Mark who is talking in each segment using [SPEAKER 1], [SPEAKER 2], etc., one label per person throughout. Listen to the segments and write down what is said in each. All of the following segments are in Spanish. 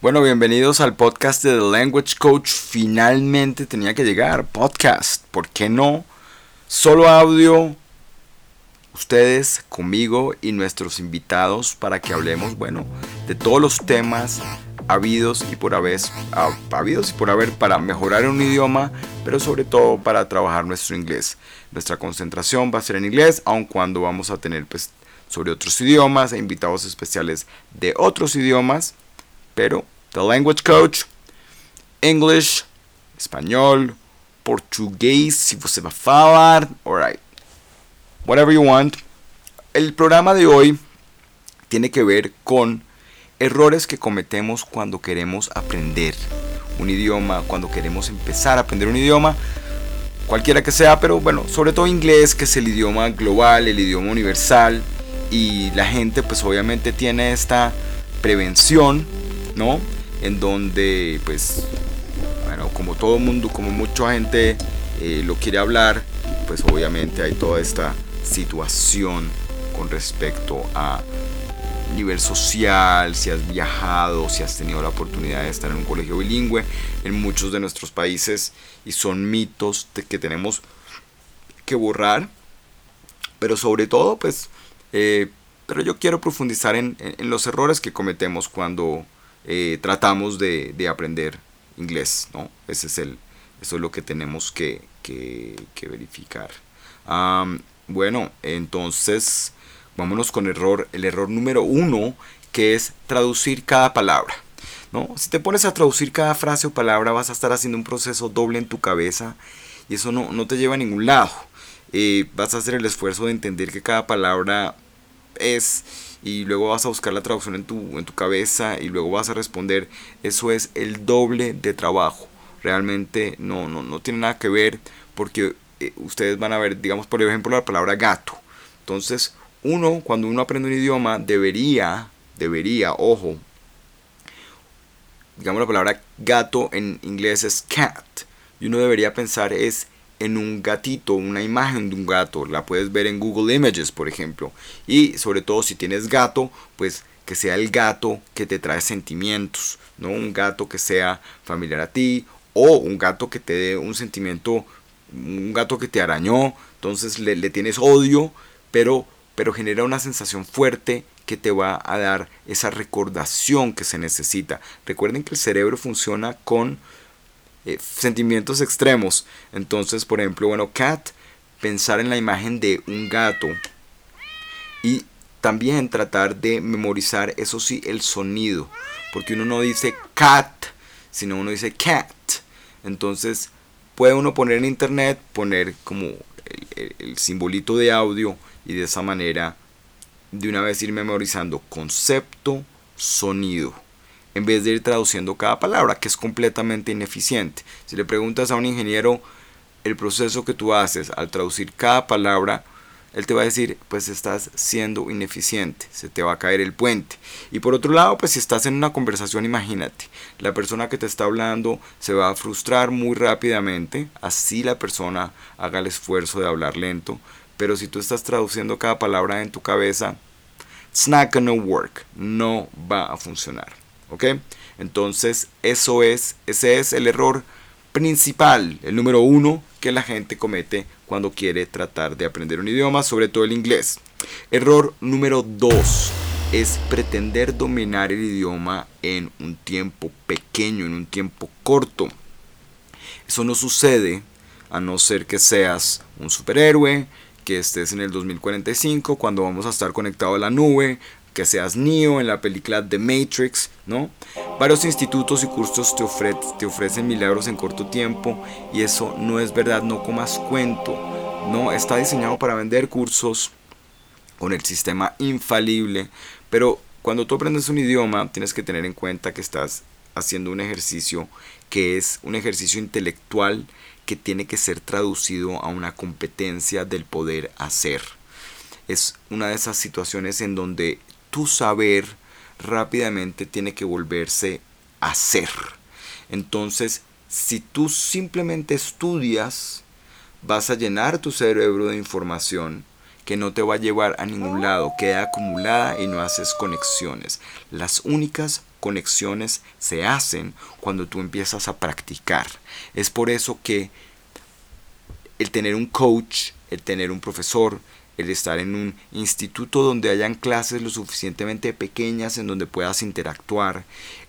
[SPEAKER 1] Bueno, bienvenidos al podcast de The Language Coach. Finalmente tenía que llegar. Podcast. ¿Por qué no? Solo audio. Ustedes conmigo y nuestros invitados para que hablemos, bueno, de todos los temas habidos y por haber, habidos y por haber para mejorar un idioma, pero sobre todo para trabajar nuestro inglés. Nuestra concentración va a ser en inglés, aun cuando vamos a tener pues sobre otros idiomas e invitados especiales de otros idiomas pero The Language Coach, English, español, portugués, si você va a falar, alright, whatever you want. El programa de hoy tiene que ver con errores que cometemos cuando queremos aprender un idioma, cuando queremos empezar a aprender un idioma, cualquiera que sea, pero bueno, sobre todo inglés, que es el idioma global, el idioma universal, y la gente pues obviamente tiene esta prevención ¿no? En donde, pues, bueno, como todo mundo, como mucha gente eh, lo quiere hablar, pues obviamente hay toda esta situación con respecto a nivel social, si has viajado, si has tenido la oportunidad de estar en un colegio bilingüe en muchos de nuestros países y son mitos que tenemos que borrar, pero sobre todo pues, eh, pero yo quiero profundizar en, los errores que cometemos cuando eh, tratamos de, aprender inglés, ¿no? Ese es el, eso es lo que tenemos que, verificar. bueno, entonces vámonos con error, el error número uno, que es traducir cada palabra. ¿no? Si te pones a traducir cada frase o palabra, vas a estar haciendo un proceso doble en tu cabeza y eso no, no te lleva a ningún lado. Eh, vas a hacer el esfuerzo de entender que cada palabra es y luego vas a buscar la traducción en tu, en tu cabeza y luego vas a responder, eso es el doble de trabajo. Realmente no, no, no tiene nada que ver porque eh, ustedes van a ver, digamos, por ejemplo, la palabra gato. Entonces, uno, cuando uno aprende un idioma, debería, debería, ojo, digamos la palabra gato en inglés es cat. Y uno debería pensar es en un gatito, una imagen de un gato. La puedes ver en Google Images, por ejemplo. Y sobre todo si tienes gato, pues que sea el gato que te trae sentimientos, no un gato que sea familiar a ti o un gato que te dé un sentimiento, un gato que te arañó, entonces le, le tienes odio, pero, pero genera una sensación fuerte que te va a dar esa recordación que se necesita. Recuerden que el cerebro funciona con eh, sentimientos extremos. Entonces, por ejemplo, bueno, cat, pensar en la imagen de un gato. Y también tratar de memorizar, eso sí, el sonido. Porque uno no dice cat, sino uno dice cat. Entonces, puede uno poner en internet, poner como el, el simbolito de audio y de esa manera de una vez ir memorizando concepto, sonido en vez de ir traduciendo cada palabra, que es completamente ineficiente. Si le preguntas a un ingeniero el proceso que tú haces al traducir cada palabra, él te va a decir, pues estás siendo ineficiente, se te va a caer el puente. Y por otro lado, pues si estás en una conversación, imagínate, la persona que te está hablando se va a frustrar muy rápidamente, así la persona haga el esfuerzo de hablar lento, pero si tú estás traduciendo cada palabra en tu cabeza, it's not gonna work, no va a funcionar. ¿Ok? Entonces, eso es, ese es el error principal, el número uno que la gente comete cuando quiere tratar de aprender un idioma, sobre todo el inglés. Error número dos es pretender dominar el idioma en un tiempo pequeño, en un tiempo corto. Eso no sucede a no ser que seas un superhéroe, que estés en el 2045 cuando vamos a estar conectados a la nube, que seas Neo en la película The Matrix, ¿no? Varios institutos y cursos te, te ofrecen milagros en corto tiempo y eso no es verdad, no comas cuento, ¿no? Está diseñado para vender cursos con el sistema infalible, pero cuando tú aprendes un idioma tienes que tener en cuenta que estás haciendo un ejercicio que es un ejercicio intelectual que tiene que ser traducido a una competencia del poder hacer. Es una de esas situaciones en donde tu saber rápidamente tiene que volverse a ser. Entonces, si tú simplemente estudias, vas a llenar tu cerebro de información que no te va a llevar a ningún lado, queda acumulada y no haces conexiones. Las únicas conexiones se hacen cuando tú empiezas a practicar. Es por eso que el tener un coach, el tener un profesor, el estar en un instituto donde hayan clases lo suficientemente pequeñas en donde puedas interactuar,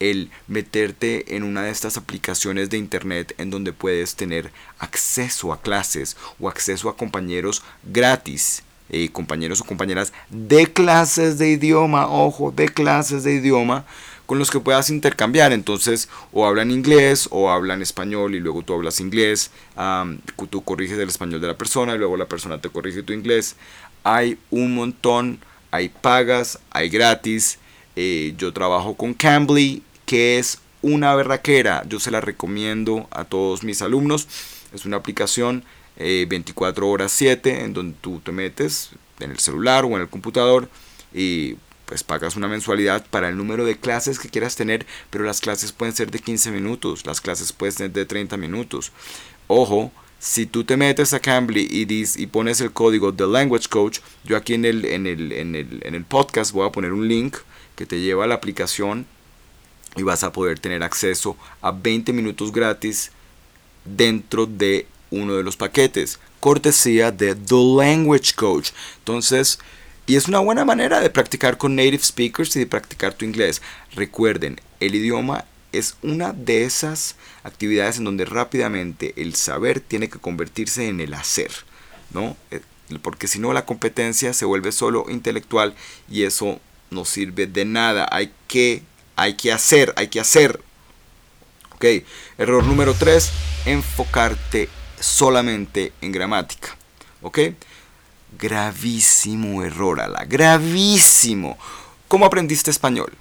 [SPEAKER 1] el meterte en una de estas aplicaciones de internet en donde puedes tener acceso a clases o acceso a compañeros gratis. Eh, compañeros o compañeras de clases de idioma, ojo, de clases de idioma, con los que puedas intercambiar. Entonces, o hablan inglés o hablan español y luego tú hablas inglés. tú corriges el español de la persona y luego la persona te corrige tu inglés. Hay un montón, hay pagas, hay gratis. Eh, yo trabajo con Cambly, que es una berraquera. Yo se la recomiendo a todos mis alumnos. Es una aplicación 24 eh, horas 7 en donde tú te metes en el celular o en el computador y pues pagas una mensualidad para el número de clases que quieras tener, pero las clases pueden ser de 15 minutos, las clases pueden ser de 30 minutos. Ojo, si tú te metes a Cambly y, y pones el código The Language Coach, yo aquí en, el, en el podcast voy a poner un link que te lleva a la aplicación y vas a poder tener acceso a 20 minutos gratis dentro de uno de los paquetes, cortesía de The Language Coach. Entonces, y es una buena manera de practicar con native speakers y de practicar tu inglés. Recuerden, el idioma es una de esas actividades en donde rápidamente el saber tiene que convertirse en el hacer, ¿no? Eh, porque si no la competencia se vuelve solo intelectual y eso no sirve de nada. Hay que, hay que hacer, hay que hacer. Ok, error número 3, enfocarte solamente en gramática. ¿Ok? Gravísimo error, la gravísimo. ¿Cómo aprendiste español?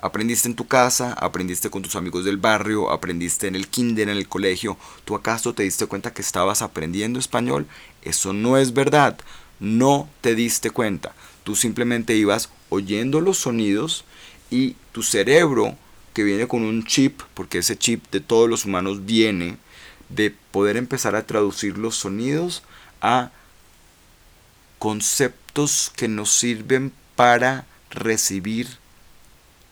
[SPEAKER 1] ¿Aprendiste en tu casa? ¿Aprendiste con tus amigos del barrio? ¿Aprendiste en el kinder, en el colegio? ¿Tú acaso te diste cuenta que estabas aprendiendo español? Eso no es verdad. No te diste cuenta. Tú simplemente ibas oyendo los sonidos y tu cerebro, que viene con un chip, porque ese chip de todos los humanos viene de poder empezar a traducir los sonidos a conceptos que nos sirven para recibir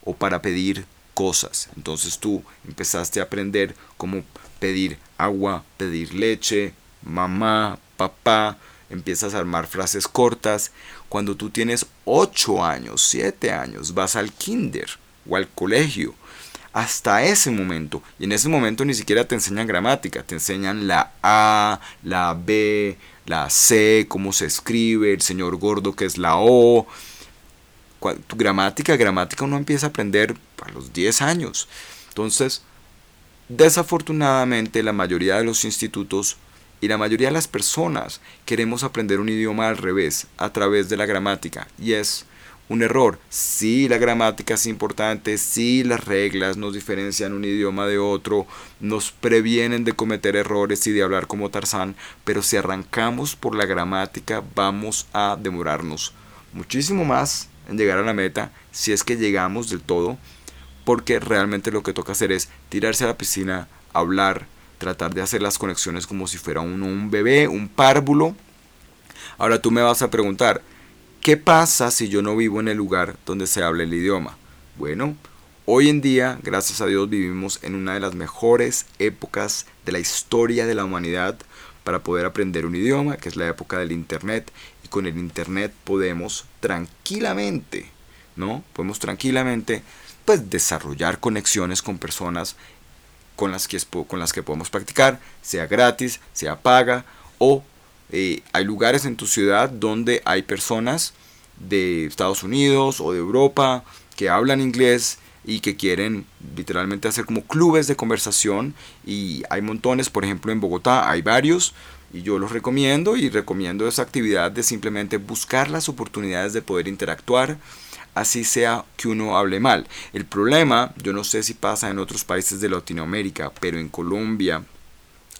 [SPEAKER 1] o para pedir cosas. Entonces tú empezaste a aprender cómo pedir agua, pedir leche, mamá, papá, empiezas a armar frases cortas. Cuando tú tienes 8 años, 7 años, vas al kinder o al colegio hasta ese momento. Y en ese momento ni siquiera te enseñan gramática, te enseñan la A, la B, la C, cómo se escribe, el señor gordo que es la O. Tu gramática, gramática uno empieza a aprender a los 10 años. Entonces, desafortunadamente la mayoría de los institutos y la mayoría de las personas queremos aprender un idioma al revés, a través de la gramática. Y es un error. Sí, la gramática es importante, sí, las reglas nos diferencian un idioma de otro, nos previenen de cometer errores y de hablar como Tarzán, pero si arrancamos por la gramática vamos a demorarnos muchísimo más en llegar a la meta, si es que llegamos del todo, porque realmente lo que toca hacer es tirarse a la piscina, hablar, tratar de hacer las conexiones como si fuera uno un bebé, un párvulo. Ahora tú me vas a preguntar, ¿Qué pasa si yo no vivo en el lugar donde se habla el idioma? Bueno, hoy en día, gracias a Dios, vivimos en una de las mejores épocas de la historia de la humanidad para poder aprender un idioma, que es la época del Internet. Y con el Internet podemos tranquilamente, ¿no? Podemos tranquilamente, pues, desarrollar conexiones con personas con las que, con las que podemos practicar, sea gratis, sea paga o eh, hay lugares en tu ciudad donde hay personas de Estados Unidos o de Europa que hablan inglés y que quieren literalmente hacer como clubes de conversación y hay montones, por ejemplo en Bogotá hay varios y yo los recomiendo y recomiendo esa actividad de simplemente buscar las oportunidades de poder interactuar así sea que uno hable mal. El problema, yo no sé si pasa en otros países de Latinoamérica, pero en Colombia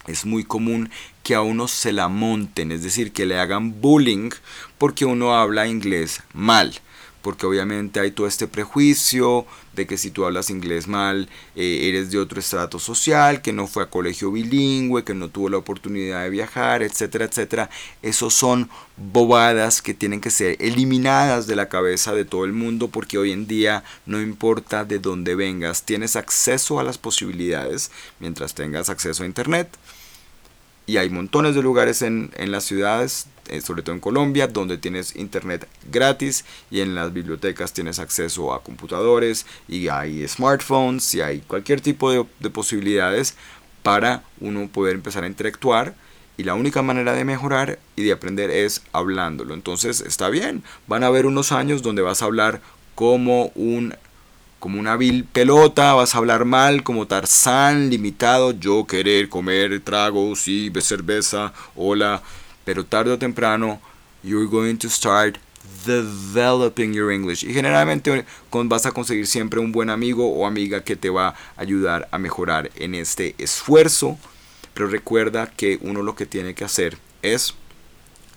[SPEAKER 1] es muy común que a uno se la monten, es decir, que le hagan bullying porque uno habla inglés mal. porque obviamente hay todo este prejuicio de que si tú hablas inglés mal, eh, eres de otro estrato social, que no fue a colegio bilingüe, que no tuvo la oportunidad de viajar, etcétera, etcétera. Esos son bobadas que tienen que ser eliminadas de la cabeza de todo el mundo porque hoy en día no importa de dónde vengas, tienes acceso a las posibilidades mientras tengas acceso a internet y hay montones de lugares en, en las ciudades, eh, sobre todo en Colombia, donde tienes internet gratis y en las bibliotecas tienes acceso a computadores y hay smartphones y hay cualquier tipo de, de posibilidades para uno poder empezar a interactuar y la única manera de mejorar y de aprender es hablándolo. Entonces está bien, van a haber unos años donde vas a hablar como un como una vil pelota, vas a hablar mal como Tarzán, limitado, yo querer comer tragos y cerveza, hola, pero tarde o temprano you're going to start developing your English y generalmente vas a conseguir siempre un buen amigo o amiga que te va a ayudar a mejorar en este esfuerzo, pero recuerda que uno lo que tiene que hacer es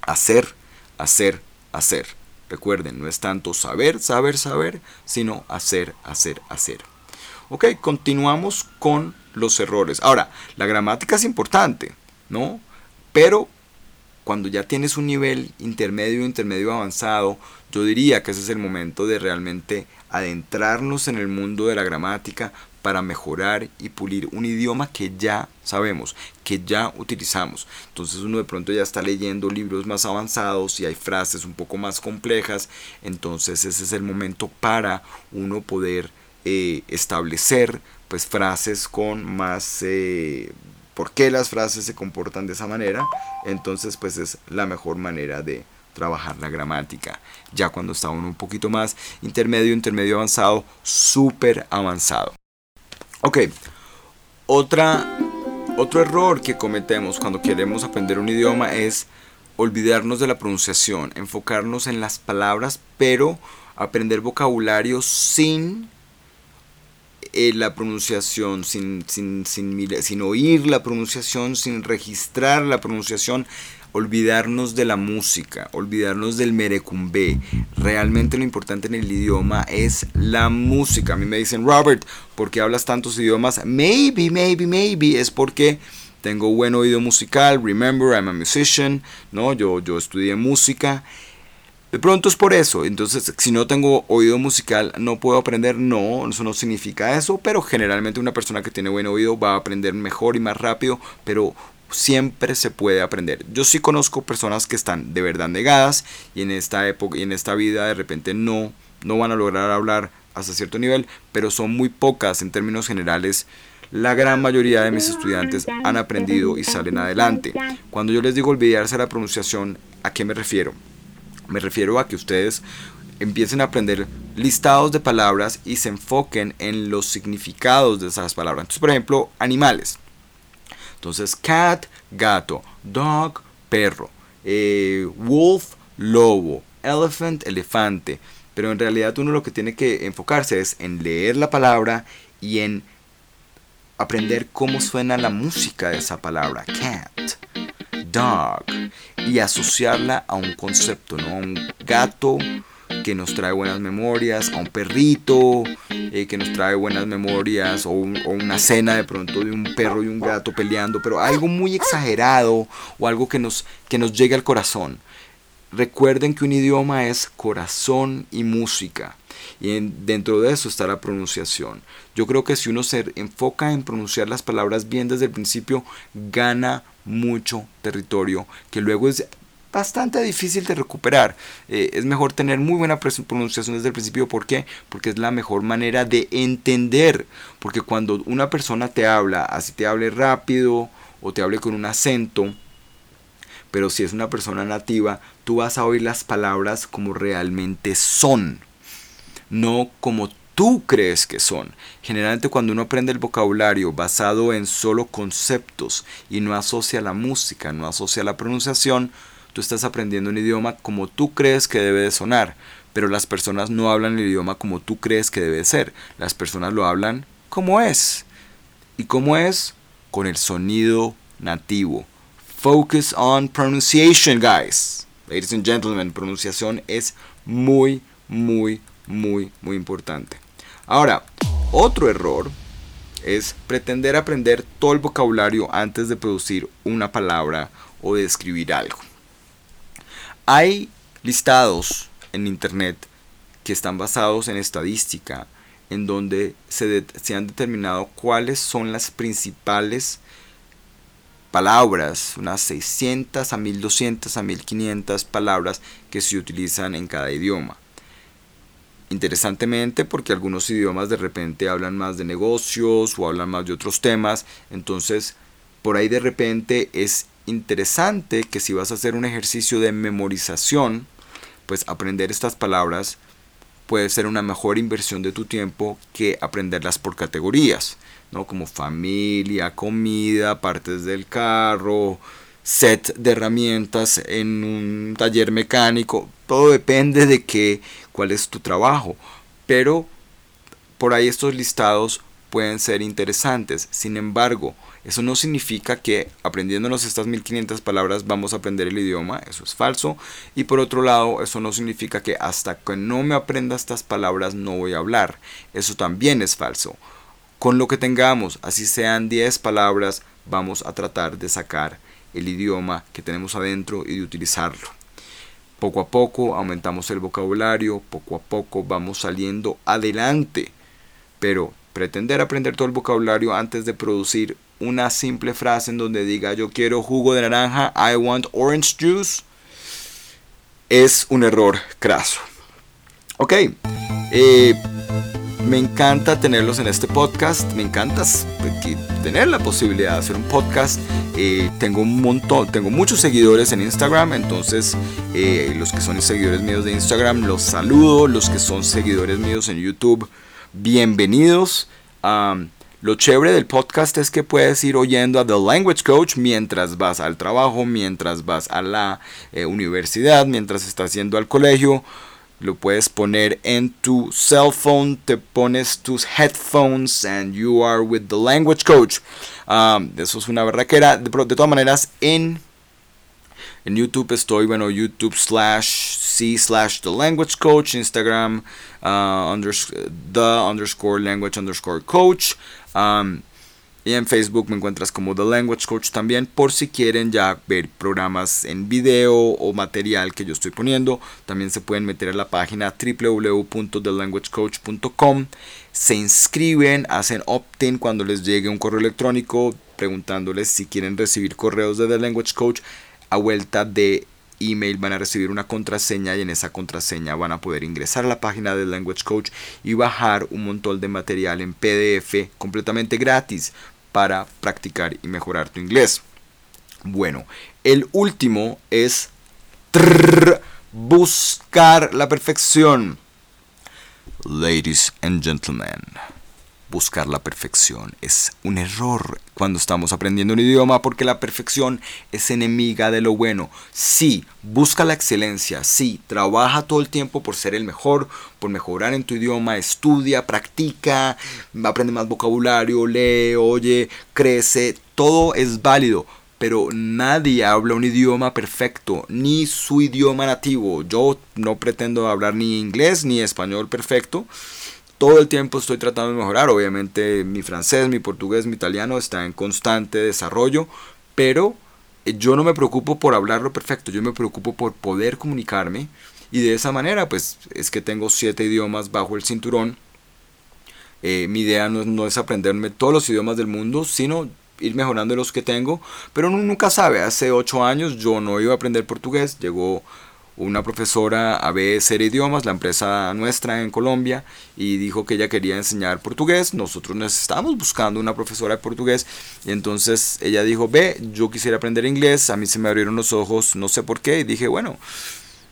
[SPEAKER 1] hacer, hacer, hacer. Recuerden, no es tanto saber, saber, saber, sino hacer, hacer, hacer. Ok, continuamos con los errores. Ahora, la gramática es importante, ¿no? Pero cuando ya tienes un nivel intermedio, intermedio avanzado, yo diría que ese es el momento de realmente adentrarnos en el mundo de la gramática para mejorar y pulir un idioma que ya sabemos, que ya utilizamos. Entonces uno de pronto ya está leyendo libros más avanzados y hay frases un poco más complejas. Entonces ese es el momento para uno poder eh, establecer pues frases con más... Eh, por qué las frases se comportan de esa manera. Entonces pues es la mejor manera de trabajar la gramática. Ya cuando está uno un poquito más intermedio, intermedio avanzado, súper avanzado. Ok, otra, otro error que cometemos cuando queremos aprender un idioma es olvidarnos de la pronunciación, enfocarnos en las palabras, pero aprender vocabulario sin eh, la pronunciación, sin, sin, sin, sin oír la pronunciación, sin registrar la pronunciación, olvidarnos de la música, olvidarnos del merecumbe. Realmente lo importante en el idioma es la música. A mí me dicen, Robert, ¿por qué hablas tantos idiomas? Maybe, maybe, maybe es porque tengo buen oído musical. Remember, I'm a musician, ¿no? Yo, yo estudié música. De pronto es por eso. Entonces, si no tengo oído musical, no puedo aprender. No, eso no significa eso. Pero generalmente una persona que tiene buen oído va a aprender mejor y más rápido. Pero siempre se puede aprender. Yo sí conozco personas que están de verdad negadas y en esta época y en esta vida de repente no no van a lograr hablar hasta cierto nivel, pero son muy pocas en términos generales. La gran mayoría de mis estudiantes han aprendido y salen adelante. Cuando yo les digo olvidarse la pronunciación, ¿a qué me refiero? Me refiero a que ustedes empiecen a aprender listados de palabras y se enfoquen en los significados de esas palabras. Entonces, por ejemplo, animales. Entonces, cat, gato, dog, perro, eh, wolf, lobo, elephant, elefante. Pero en realidad uno lo que tiene que enfocarse es en leer la palabra y en aprender cómo suena la música de esa palabra. Cat, dog. Y asociarla a un concepto, ¿no? Un gato que nos trae buenas memorias, a un perrito eh, que nos trae buenas memorias, o, una cena de pronto de un perro y un gato peleando, pero algo muy exagerado o algo que nos, que nos llegue al corazón. Recuerden que un idioma es corazón y música. Y dentro de eso está la pronunciación. Yo creo que si uno se enfoca en pronunciar las palabras bien desde el principio, gana mucho territorio, que luego es bastante difícil de recuperar. Eh, es mejor tener muy buena pronunciación desde el principio. ¿Por qué? Porque es la mejor manera de entender. Porque cuando una persona te habla, así te hable rápido o te hable con un acento, pero si es una persona nativa, tú vas a oír las palabras como realmente son, no como tú crees que son. Generalmente cuando uno aprende el vocabulario basado en solo conceptos y no asocia la música, no asocia la pronunciación, tú estás aprendiendo un idioma como tú crees que debe de sonar, pero las personas no hablan el idioma como tú crees que debe ser. Las personas lo hablan como es. ¿Y cómo es? Con el sonido nativo. Focus on pronunciation, guys. Ladies and gentlemen, pronunciación es muy, muy, muy, muy importante. Ahora, otro error es pretender aprender todo el vocabulario antes de producir una palabra o de escribir algo. Hay listados en internet que están basados en estadística, en donde se, han determinado cuáles son las principales palabras, unas 600 a 1200 a 1500 palabras que se utilizan en cada idioma. Interesantemente porque algunos idiomas de repente hablan más de negocios o hablan más de otros temas, entonces por ahí de repente es interesante que si vas a hacer un ejercicio de memorización, pues aprender estas palabras puede ser una mejor inversión de tu tiempo que aprenderlas por categorías. ¿no? Como familia, comida, partes del carro, set de herramientas en un taller mecánico. Todo depende de qué, cuál es tu trabajo. Pero por ahí estos listados pueden ser interesantes. Sin embargo, eso no significa que aprendiéndonos estas 1500 palabras vamos a aprender el idioma, eso es falso. Y por otro lado, eso no significa que hasta que no me aprenda estas palabras no voy a hablar, eso también es falso. Con lo que tengamos, así sean 10 palabras, vamos a tratar de sacar el idioma que tenemos adentro y de utilizarlo. Poco a poco aumentamos el vocabulario, poco a poco vamos saliendo adelante. Pero pretender aprender todo el vocabulario antes de producir una simple frase en donde diga yo quiero jugo de naranja, I want orange juice, es un error craso. Ok, eh, me encanta tenerlos en este podcast, me encanta tener la posibilidad de hacer un podcast. Eh, tengo un montón, tengo muchos seguidores en Instagram, entonces eh, los que son seguidores míos de Instagram los saludo, los que son seguidores míos en YouTube, bienvenidos. lo chévere del podcast es que puedes ir oyendo a The Language Coach mientras vas al trabajo, mientras vas a la eh, universidad, mientras estás yendo al colegio lo puedes poner en tu cell phone, te pones tus headphones and you are with the language coach. Eso es una barraquera. De, de todas maneras, en, en YouTube estoy, bueno, YouTube slash C slash the language coach, Instagram uh, the underscore language underscore coach. Um, y en Facebook me encuentras como The Language Coach también por si quieren ya ver programas en video o material que yo estoy poniendo. También se pueden meter a la página www.thelanguagecoach.com. Se inscriben, hacen opt-in cuando les llegue un correo electrónico preguntándoles si quieren recibir correos de The Language Coach a vuelta de email van a recibir una contraseña y en esa contraseña van a poder ingresar a la página de Language Coach y bajar un montón de material en PDF completamente gratis para practicar y mejorar tu inglés. Bueno, el último es buscar la perfección. Ladies and gentlemen buscar la perfección. Es un error cuando estamos aprendiendo un idioma porque la perfección es enemiga de lo bueno. Sí, busca la excelencia, sí, trabaja todo el tiempo por ser el mejor, por mejorar en tu idioma, estudia, practica, aprende más vocabulario, lee, oye, crece, todo es válido. Pero nadie habla un idioma perfecto, ni su idioma nativo. Yo no pretendo hablar ni inglés ni español perfecto todo el tiempo estoy tratando de mejorar. Obviamente mi francés, mi portugués, mi italiano está en constante desarrollo, pero eh, yo no me preocupo por hablarlo perfecto, yo me preocupo por poder comunicarme y de esa manera pues es que tengo siete idiomas bajo el cinturón. Eh, mi idea no, no, es aprenderme todos los idiomas del mundo, sino ir mejorando los que tengo, pero uno nunca sabe, hace ocho años yo no iba a aprender portugués, llegó una profesora a ser idiomas, la empresa nuestra en Colombia, y dijo que ella quería enseñar portugués. Nosotros necesitamos buscando una profesora de portugués. Y entonces ella dijo, ve, yo quisiera aprender inglés. A mí se me abrieron los ojos, no sé por qué. Y dije, bueno,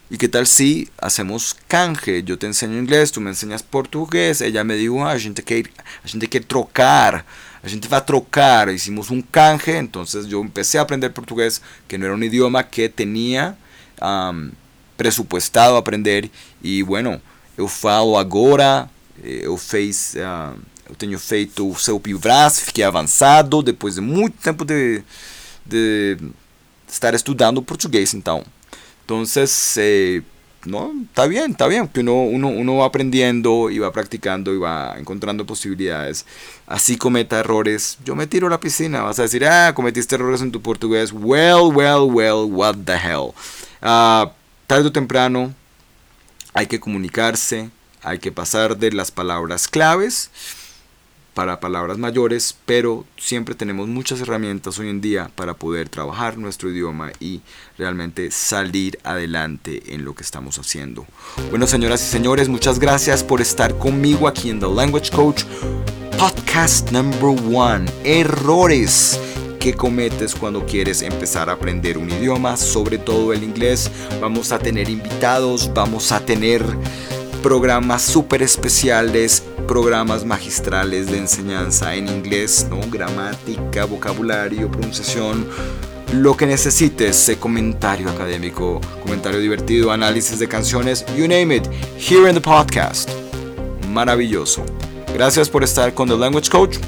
[SPEAKER 1] ¿y qué tal si hacemos canje? Yo te enseño inglés, tú me enseñas portugués. Ella me dijo, ah, a gente quiere, gente trocar. A gente va a trocar. Hicimos un canje. Entonces yo empecé a aprender portugués, que no era un idioma que tenía presupuestado aprender e bueno, eu falo agora, eh, eu fiz, uh, eu tenho feito o seu Pivras, fiquei avançado depois de muito tempo de, de estar estudando português, então. Então, eh, no, está bien, está bien, que uno, uno, uno va aprendiendo y va practicando y va encontrando posibilidades. Así cometa errores, yo me tiro a la piscina, vas a decir, ah, cometiste errores en tu portugués, well, well, well, what the hell. Uh, tarde o temprano hay que comunicarse, hay que pasar de las palabras claves para palabras mayores, pero siempre tenemos muchas herramientas hoy en día para poder trabajar nuestro idioma y realmente salir adelante en lo que estamos haciendo. Bueno, señoras y señores, muchas gracias por estar conmigo aquí en The Language Coach Podcast Number One. Errores que cometes cuando quieres empezar a aprender un idioma, sobre todo el inglés. Vamos a tener invitados, vamos a tener programas súper especiales, programas magistrales de enseñanza en inglés, ¿no? gramática, vocabulario, pronunciación, lo que necesites, comentario académico, comentario divertido, análisis de canciones, you name it, here in the podcast. Maravilloso. Gracias por estar con The Language Coach.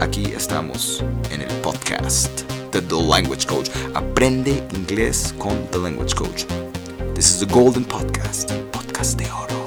[SPEAKER 1] Aquí estamos en el podcast de The Language Coach. Aprende inglés con The Language Coach. This is the Golden Podcast, podcast de oro.